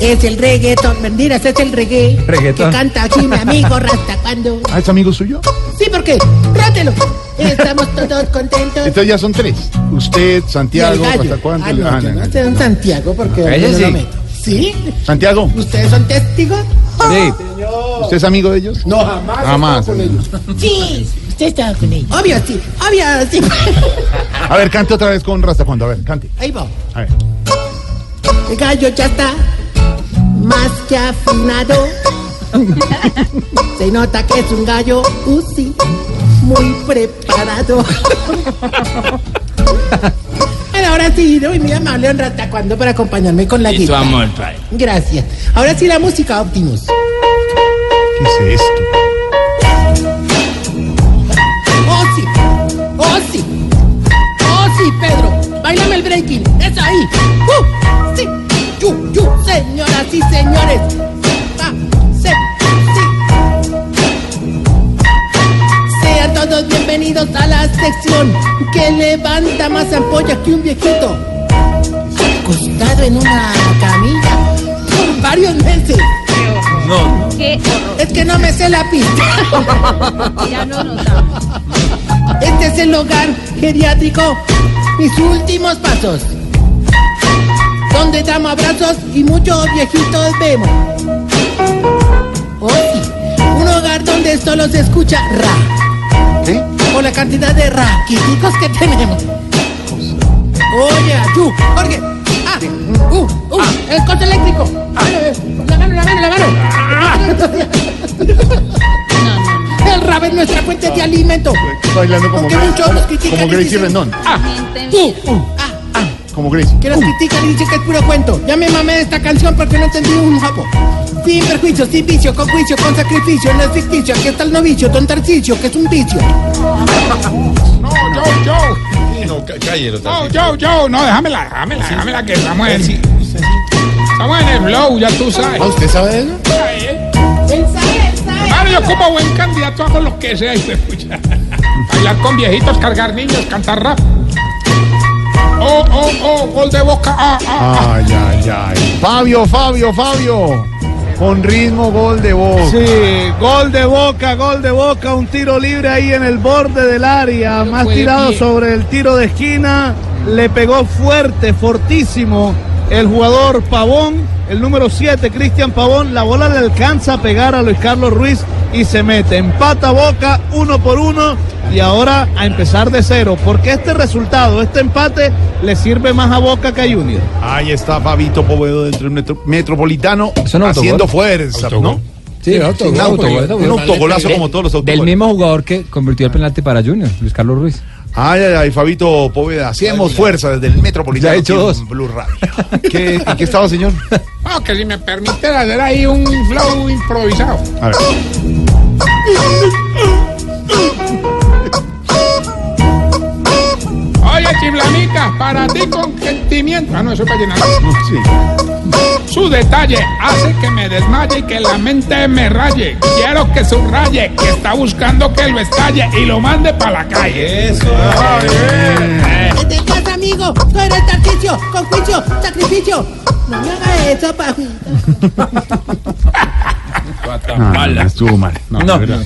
Es el reggaetón, mentiras, es el reggae. Reggaetón. Que canta aquí mi amigo Rasta cuando. ¿Ah, es amigo suyo? Sí, ¿por qué? Trátelo. Estamos todos contentos. Entonces ya son tres. Usted, Santiago, gallo. ¿hasta cuánto? Ah, no, yo no, no no. Santiago porque Ella yo no sí. lo meto. ¿Sí? Santiago, ¿Ustedes son testigos? Sí. ¿usted es amigo de ellos? No, jamás. Jamás. con ellos. Sí. Usted estaba con ellos. Obvio, sí. Obvio, sí. A ver, cante otra vez con Rasta cuando. A ver, cante. Ahí va. A ver. El gallo ya está más que afinado. Se nota que es un gallo UCI muy preparado. Bueno, ahora sí, doy muy amable un rata cuando para acompañarme con la Y tu guitarra. amor, padre. Gracias. Ahora sí la música Optimus. ¿Qué es esto? Oh sí, oh sí, oh sí, Pedro. Bailame el breaking. Es ahí. Uh, sí, yu, yu, señoras y señores. Sean todos bienvenidos a la sección que levanta más ampolla que un viejito. Acostado en una camilla por varios meses. No, Qué horror. Es que no me sé la pista. Ya no notamos. Este es el hogar geriátrico. Mis últimos pasos. Donde damos abrazos y muchos viejitos vemos. Sí. Un hogar donde solo se escucha ra. ¿Qué? Por la cantidad de raquiticos que tenemos. Oye, tú, Jorge. Ah, uh, uh, el coche eléctrico. La mano, la mano, la mano. El rap es nuestra fuente de alimento. Bailando como, Gracie- muchos nos critican como Gracie Rendón. Gente Tú, mira. Ah, Como Gracie. que nos critican y dicen que es puro cuento. Ya me mamé de esta canción porque no entendí un japo. Sin perjuicio, sin vicio, con juicio, con sacrificio, no es ficticio. Aquí está el novicio, don Tarcicio, que es un vicio. No, yo, yo. no, cá- cállelo. No, yo, yo. No, déjamela, déjamela, déjamela que estamos en. Estamos en el flow, ya tú sabes. ¿Usted sabe de eso? Él sabe, él sabe. Hermano, yo como buen candidato hago lo que sea y se escucha. Bailar con viejitos, cargar niños, cantar rap. Oh, oh, oh, gol de boca. Ah, ah, Ay, ay, ay. Fabio, Fabio, Fabio. Con ritmo, gol de voz. Sí, gol de boca, gol de boca, un tiro libre ahí en el borde del área, más tirado sobre el tiro de esquina, le pegó fuerte, fortísimo el jugador Pavón, el número 7, Cristian Pavón, la bola le alcanza a pegar a Luis Carlos Ruiz y se mete, empata boca uno por uno y ahora a empezar de cero, porque este resultado, este empate le sirve más a Boca que a Junior. Ahí está Fabito Povedo del metro- Metropolitano autogol. haciendo fuerza, ¿no? Sí, Un autogol, un autogolazo como todos los Del autogoles. mismo jugador que convirtió el penalti para Junior, Luis Carlos Ruiz. Ay, ay, ay, Fabito Poveda, hacemos fuerza desde el Metropolitano. Ya ha hecho dos. Blue Radio. ¿Qué, ¿En qué estaba, señor? No, que si me permiten hacer ahí un flow improvisado. A ver. Oye, chiflamica, para ti con sentimiento. Ah, no, eso es para llenar. Sí. Su detalle hace que me desmaye y que la mente me raye. Quiero que subraye que está buscando que lo estalle y lo mande para la calle. Eso. Desde casa, amigo, tú eres Tarcicio, con juicio, sacrificio. No me haga eso, pajito. No, no, estuvo mal. No, No. Bueno,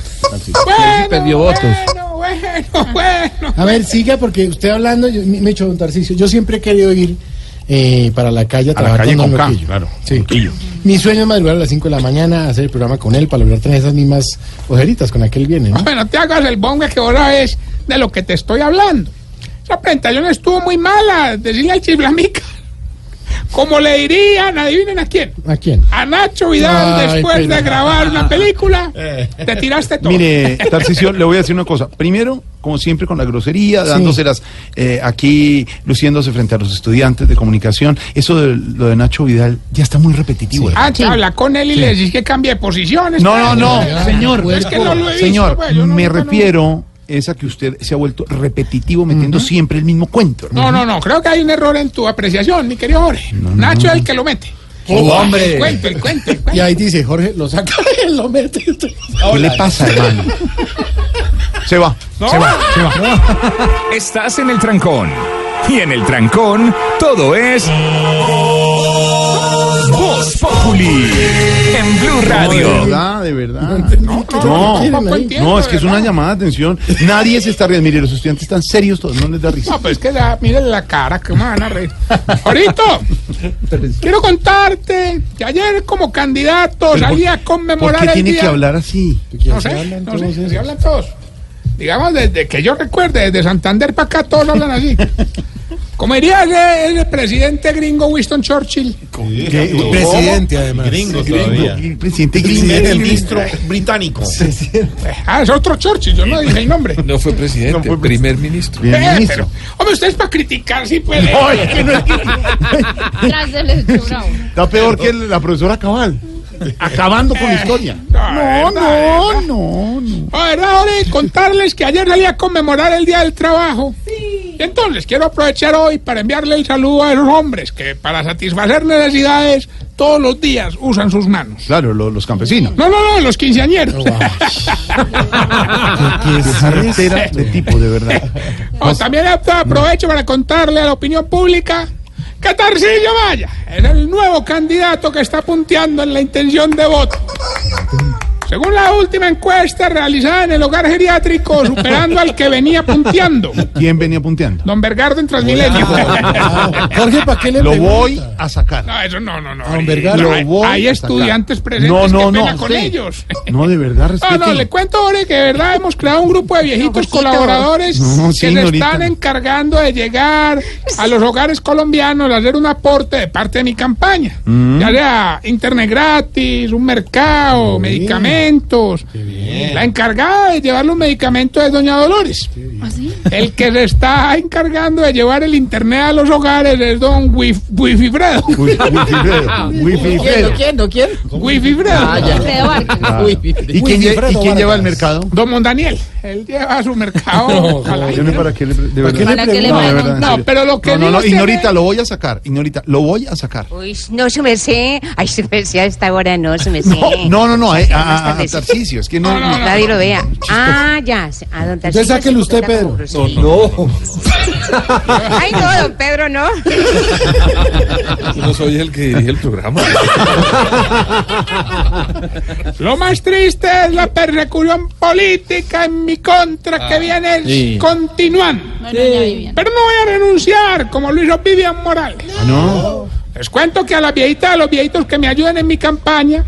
perdió votos. Bueno, bueno, bueno. A ver, siga, porque usted hablando, yo, me me echo un Tarcicio. Yo siempre he querido ir eh, para la calle a A la trabajar calle con K, claro. Sí. Mi sueño es madrugar a las 5 de la mañana, hacer el programa con él para lograr tener esas mismas ojeritas con aquel viene, ¿no? Bueno, te hagas el bongue que ahora es de lo que te estoy hablando. Esa presentación estuvo muy mala, decirle al chiflamica. Como le dirían, adivinen a quién. ¿A quién? A Nacho Vidal, Ay, después de grabar una película, te tiraste todo. Mire, Tarcisio, le voy a decir una cosa. Primero, como siempre, con la grosería, dándoselas eh, aquí, luciéndose frente a los estudiantes de comunicación. Eso de lo de Nacho Vidal ya está muy repetitivo. hermano. Ah, te habla con él y le decís que cambie de posiciones. No, no, no, señor. Es que no lo he visto, Señor, pues, yo no- me no- no- refiero es a que usted se ha vuelto repetitivo metiendo siempre el mismo cuento. hermano. No, no, no, creo que hay un error en tu apreciación, mi querido Jorge. Nacho es el que lo mete. hombre. El cuento, el cuento, el cuento. Y ahí dice, Jorge, lo saca y lo mete. ¿Qué le pasa, hermano? Se va, se va, se va. Estás en el trancón. Y en el trancón, todo es. Populi. De verdad, de verdad. No, no, no, es que es una llamada de atención. Nadie se está riendo. Mire, los estudiantes están serios todos, no les da risa. No, pues que ya, miren la cara, que me van a reír. Ahorita, quiero contarte que ayer como candidato salí a ¿Por conmemorar qué el tiene día... que hablar así? No sé, no sé, así hablan todos. Digamos, desde que yo recuerde, desde Santander para acá todos hablan así. Como diría ese presidente gringo Winston Churchill. Presidente, además. Gringos todavía. El presidente El gringo. ministro británico. Ah, es otro Churchill, yo no dije el nombre. No fue presidente, No fue primer ministro. Primer Eh, ministro. pero, hombre, ustedes para criticar sí pueden. No, es que no es que-. Está peor que la profesora Cabal. Acabando con la historia. No, No, no, no, no. A ver, ahora contarles que ayer salí a conmemorar el Día del Trabajo. Entonces quiero aprovechar hoy para enviarle el saludo a esos hombres que para satisfacer necesidades todos los días usan sus manos. Claro, lo- los campesinos. No, no, no, los quinceañeros. Qué carretera de tipo, de verdad. También aprovecho para contarle a la opinión pública que Tarcillo Maya es el nuevo candidato que está punteando en la intención de voto. Según la última encuesta realizada en el hogar geriátrico, superando al que venía punteando, ¿Quién venía punteando? don Bergardo en Transmilenio. Jorge, ¿para qué le Lo pregunta? voy a sacar. No, eso no, no, no. don Bergardo. hay, Lo voy hay a sacar. estudiantes presentes No, no, que pena no, con sí. ellos. No, de verdad, No, respete. no, le cuento ahora que de verdad hemos creado un grupo de viejitos colaboradores No, que se están encargando de llegar a los hogares colombianos a hacer un aporte de parte de mi campaña. Mm. Ya sea internet gratis, un mercado, medicamentos. La encargada de llevar los medicamentos es doña Dolores. ¿Así? El que se está encargando de llevar el internet a los hogares es don Wif- Wififredo. Wi- Wififredo. Wififredo. ¿Quién? ¿No quién? Wififredo. Alfredo Vargas. Ah. Uy, ¿Y quién, ¿Y quién lleva el mercado? Don Mondaniel. Él lleva su mercado. Yo no para qué le, de verdad. ¿Para qué le No, de verdad, No, pero lo que No, no, no, Ignorita, lo voy a sacar. Ignorita, lo voy a sacar. Uy, no se me sé. Ay, se me sé a esta hora, no se me sé. No, no, no, eh, a, a- tardes. Tarcisio, es que no. No, no, no. Nadie lo vea. Ah, ya. A don Tarcisio sáquelo se usted, cuenta como Pedro. No, Ay, no, don Pedro, no. yo no soy el que dirige el programa. Lo más triste es la persecución política en mi contra que viene continuando. No, no, ya Vivian. Pero no voy a renunciar como lo hizo Vivian Morales. Ah, no. Les cuento que a las viejitas, a los viejitos que me ayuden en mi campaña,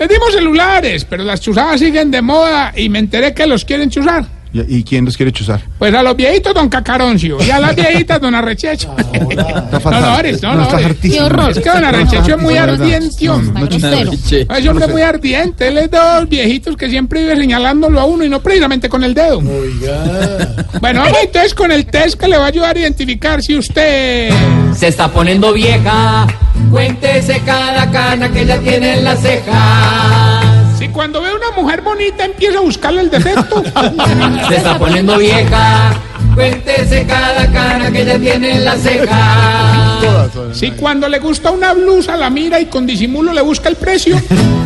les dimos celulares, pero las chuzadas siguen de moda y me enteré que los quieren chuzar. ¿Y, y quién los quiere chuzar? Pues a los viejitos, don Cacaroncio, y a las viejitas, don Arrechecho. Está No, no, Ares, no, no, Ares. hartísimo. Qué horror. Es que don Arrechecho es muy ardiente, No, hombre. no. Ese hombre es muy ardiente, él es de dos viejitos que siempre vive señalándolo a uno y no precisamente con el dedo. Oiga. Bueno, vamos entonces con el test que le va a ayudar a identificar si usted... Se está poniendo vieja. Cuéntese cada cana que ya tiene en la ceja. Si cuando ve a una mujer bonita empieza a buscarle el defecto. Se está poniendo vieja. Cuéntese cada cana que ya tiene en la ceja. Todas, todas. Si cuando le gusta una blusa la mira y con disimulo le busca el precio.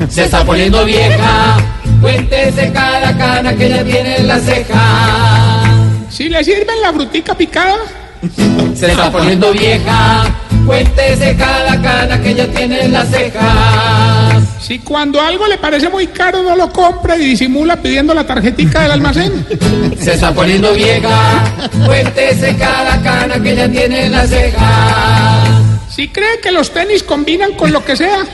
Se está poniendo vieja. Cuéntese cada cana que ya tiene en la ceja. Si le sirven la frutica picada. Se está poniendo vieja. Cuéntese cada cana que ya tiene en la ceja. Si cuando algo le parece muy caro no lo compra y disimula pidiendo la tarjetica del almacén. Se está poniendo vieja. Cuéntese cada cana que ya tiene en la ceja. Si cree que los tenis combinan con lo que sea.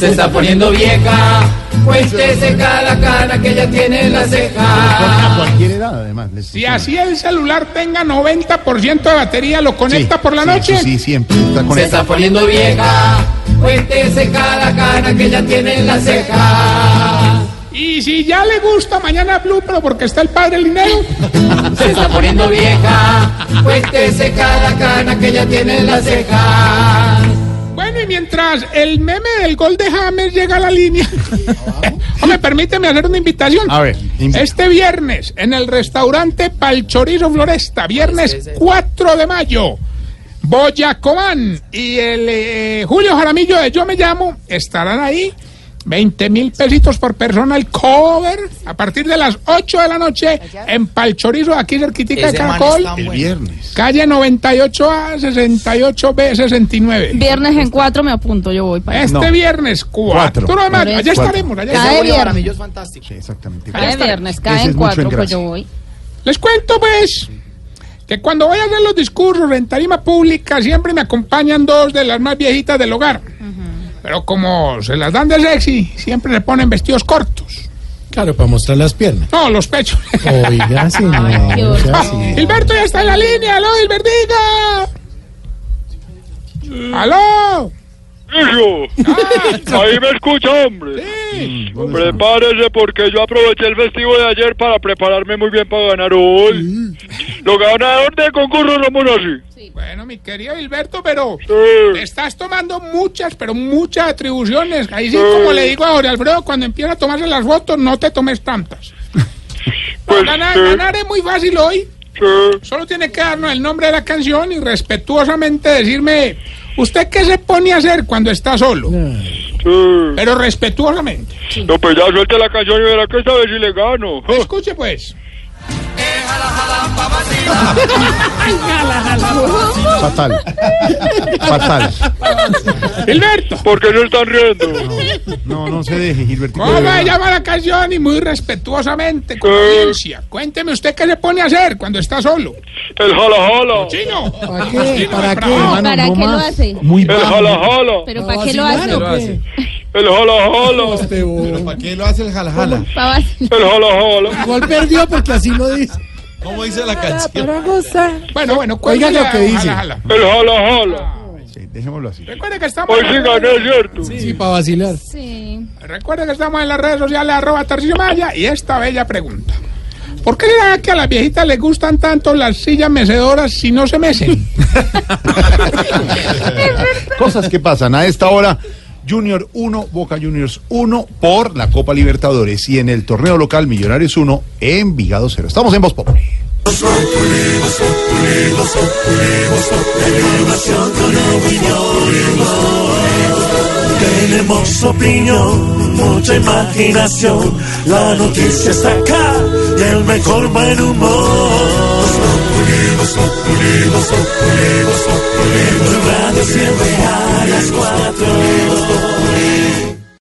Se está poniendo vieja. Cuéntese cada cana que ya tiene en la A ceja. cualquier edad, además. les- Si así el celular tenga 90% de batería, lo conecta Sí, por la sí, noche. Sí, sí, siempre. Está Se conectado. está poniendo vieja. Cuéntese cada cana que ya tiene en la ceja. Y si ya le gusta mañana Blue, pero porque está el padre Linero. Se está poniendo vieja. Cuéntese cada cana que ya tiene en la ceja. Y mientras el meme del gol de James llega a la línea. Hombre, permíteme hacer una invitación. A ver, invita. Este viernes, en el restaurante Palchorizo Floresta, viernes 4 de mayo, Boyacomán y el eh, Julio Jaramillo de Yo Me Llamo estarán ahí 20 mil pesitos por persona el cover a partir de las 8 de la noche en Palchorizo, aquí cerquitica de Caracol, El viernes. calle 98A, 68B, 69. Viernes en cuatro me apunto, yo voy para Este No. viernes, 4 Cuatro. de mayo, allá estaremos, allá Cae estaremos. viernes. Sí, exactamente. Cae viernes, cae en mucho cuatro, pues engrase. yo voy. Les cuento pues que cuando voy a hacer los discursos en tarima pública siempre me acompañan dos de las más viejitas del hogar. Pero como se las dan de sexy, siempre le ponen vestidos cortos. Claro, para mostrar las piernas. No, los pechos. Oiga, señor. Ay, qué o sea, horror. sí. Gilberto ya está en la línea. ¡Aló, Gilbertito! ¡Aló! Ahí me escucha, hombre. Sí. Prepárese porque yo aproveché el festivo de ayer para prepararme muy bien para ganar hoy. Los ganadores de concurso somos así. Bueno, mi querido Gilberto, pero Sí. te estás tomando muchas, pero muchas atribuciones. Ahí sí, como le digo a Jorge Alfredo, cuando empieza a tomarse las fotos, no te tomes tantas. Pues, ganar, sí. ganar es muy fácil hoy. Sí. Solo tiene que darnos el nombre de la canción y respetuosamente decirme, ¿usted qué se pone a hacer cuando está solo? Sí. Pero respetuosamente. No, pues ya suelte la canción y verá que esta vez sí le gano. Escuche pues. Fatal. Fatal. Gilberto, ¿Por qué se están riendo? No, no se deje, Gilberto. ¿cómo llama la canción? Y muy respetuosamente, con Eh. audiencia. Cuénteme usted qué se pone a hacer cuando está solo. El jala jala. Chino. ¿Para qué? ¿Para qué, hermano? ¿Para No qué lo más. hace? Muy El bajo. jala jala. ¿Pero para qué lo hace? El jala jala. Este bobo. ¿Para qué lo hace el jala jala? Pa' vacilar. El jala jala. Igual perdió porque así lo dice. ¿Cómo dice la canción? Bueno, bueno, Oiga lo que a- dice. jala, jala. El jala jala. Sí, dejémoslo así. Recuerde que estamos... Hoy sí gané, ¿cierto? Sí, para vacilar. Sí. Recuerde que estamos en las redes sociales arroba Tarcisio Maya y esta bella pregunta. ¿Por qué será que a las viejitas les gustan tanto las sillas mecedoras si no se mecen? Cosas que pasan a esta hora. Junior 1, Boca Juniors 1 por la Copa Libertadores y en el torneo local Millonarios 1, Envigado 0. Estamos en Voz Populi. Tenemos opinión, mucha imaginación. La noticia está acá y el mejor buen humor. Populi, Voz Populi, Voz Populi, Voz Populi, tu radio siempre a las cuatro.